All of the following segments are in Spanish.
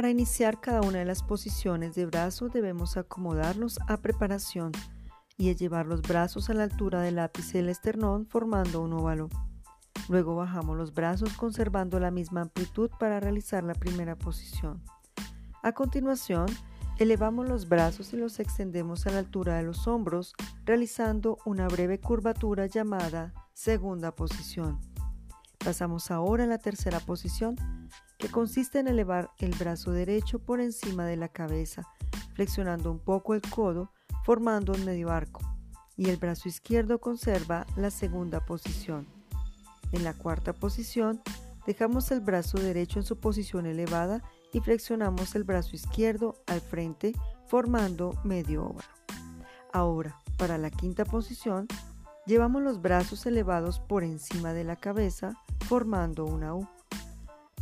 Para iniciar cada una de las posiciones de brazo debemos acomodarlos a preparación y llevar los brazos a la altura del ápice del esternón formando un óvalo. Luego bajamos los brazos conservando la misma amplitud para realizar la primera posición. A continuación, elevamos los brazos y los extendemos a la altura de los hombros, realizando una breve curvatura llamada segunda posición. Pasamos ahora a la tercera posición, que consiste en elevar el brazo derecho por encima de la cabeza, flexionando un poco el codo, formando un medio arco, y el brazo izquierdo conserva la segunda posición. En la cuarta posición, dejamos el brazo derecho en su posición elevada y flexionamos el brazo izquierdo al frente, formando medio óvalo. Ahora, para la quinta posición, llevamos los brazos elevados por encima de la cabeza, formando una U.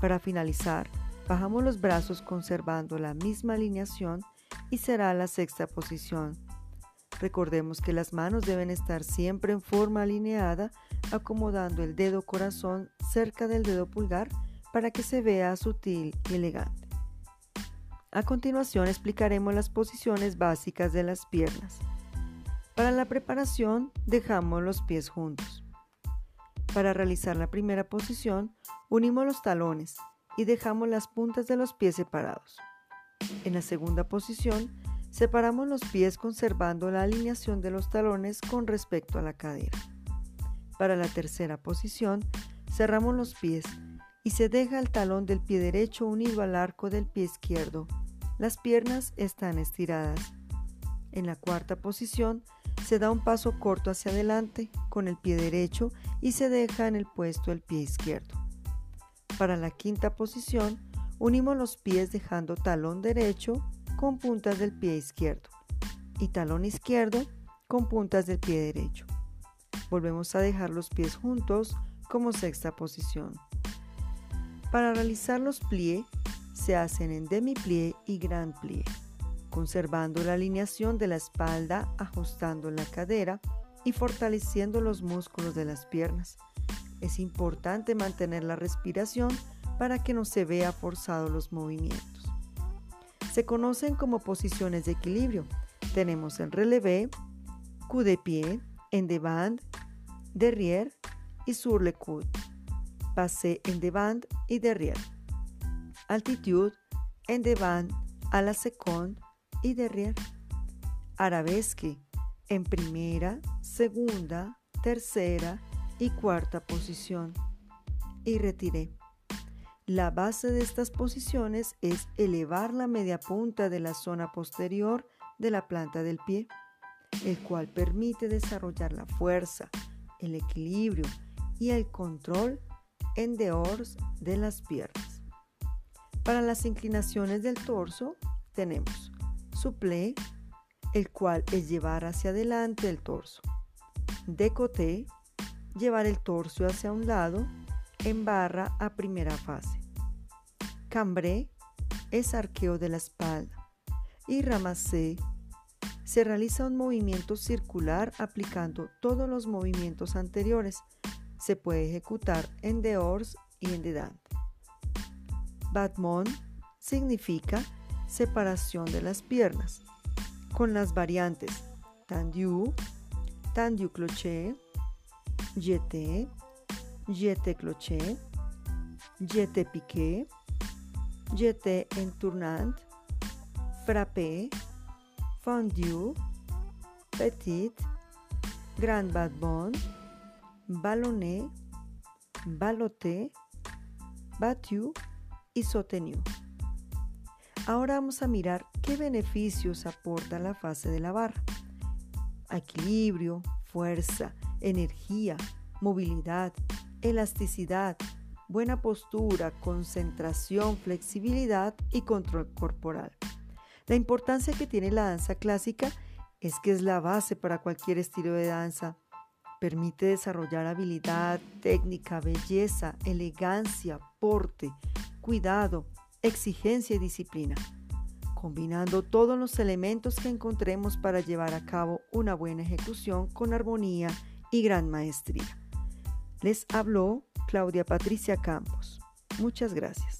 Para finalizar, bajamos los brazos conservando la misma alineación y será la sexta posición. Recordemos que las manos deben estar siempre en forma alineada, acomodando el dedo corazón cerca del dedo pulgar para que se vea sutil y elegante. A continuación explicaremos las posiciones básicas de las piernas. Para la preparación dejamos los pies juntos. Para realizar la primera posición, unimos los talones y dejamos las puntas de los pies separados. En la segunda posición, separamos los pies conservando la alineación de los talones con respecto a la cadera. Para la tercera posición, cerramos los pies y se deja el talón del pie derecho unido al arco del pie izquierdo. Las piernas están estiradas. En la cuarta posición, se da un paso corto hacia adelante con el pie derecho y se deja en el puesto el pie izquierdo. Para la quinta posición, unimos los pies dejando talón derecho con puntas del pie izquierdo y talón izquierdo con puntas del pie derecho. Volvemos a dejar los pies juntos como sexta posición. Para realizar los pliés se hacen en demi-plié y grand plié conservando la alineación de la espalda, ajustando la cadera y fortaleciendo los músculos de las piernas. Es importante mantener la respiración para que no se vea forzado los movimientos. Se conocen como posiciones de equilibrio. Tenemos el relevé, coup de pie, en devant, derrière y sur le coude, passé en devant y derrière, altitude, en devant, à la seconde y derrière. Arabesque en primera, segunda, tercera y cuarta posición. Y retiré. La base de estas posiciones es elevar la media punta de la zona posterior de la planta del pie, el cual permite desarrollar la fuerza, el equilibrio y el control en dehors de las piernas. Para las inclinaciones del torso tenemos Suplé, el cual es llevar hacia adelante el torso. Decoté, llevar el torso hacia un lado en barra a primera fase. Cambré es arqueo de la espalda. Y ramassé se realiza un movimiento circular aplicando todos los movimientos anteriores. Se puede ejecutar en dehors y en dedans. Batmont significa separación de las piernas, con las variantes tendu, tendu cloché, jeté, jeté cloché, jeté piqué, jeté entournant, frappé, fondu, petit, grand bad ballonné, baloté, battu y soutenu. Ahora vamos a mirar qué beneficios aporta la fase de la barra. Equilibrio, fuerza, energía, movilidad, elasticidad, buena postura, concentración, flexibilidad y control corporal. La importancia que tiene la danza clásica es que es la base para cualquier estilo de danza. Permite desarrollar habilidad, técnica, belleza, elegancia, porte, cuidado, exigencia y disciplina, combinando todos los elementos que encontremos para llevar a cabo una buena ejecución con armonía y gran maestría. Les habló Claudia Patricia Campos. Muchas gracias.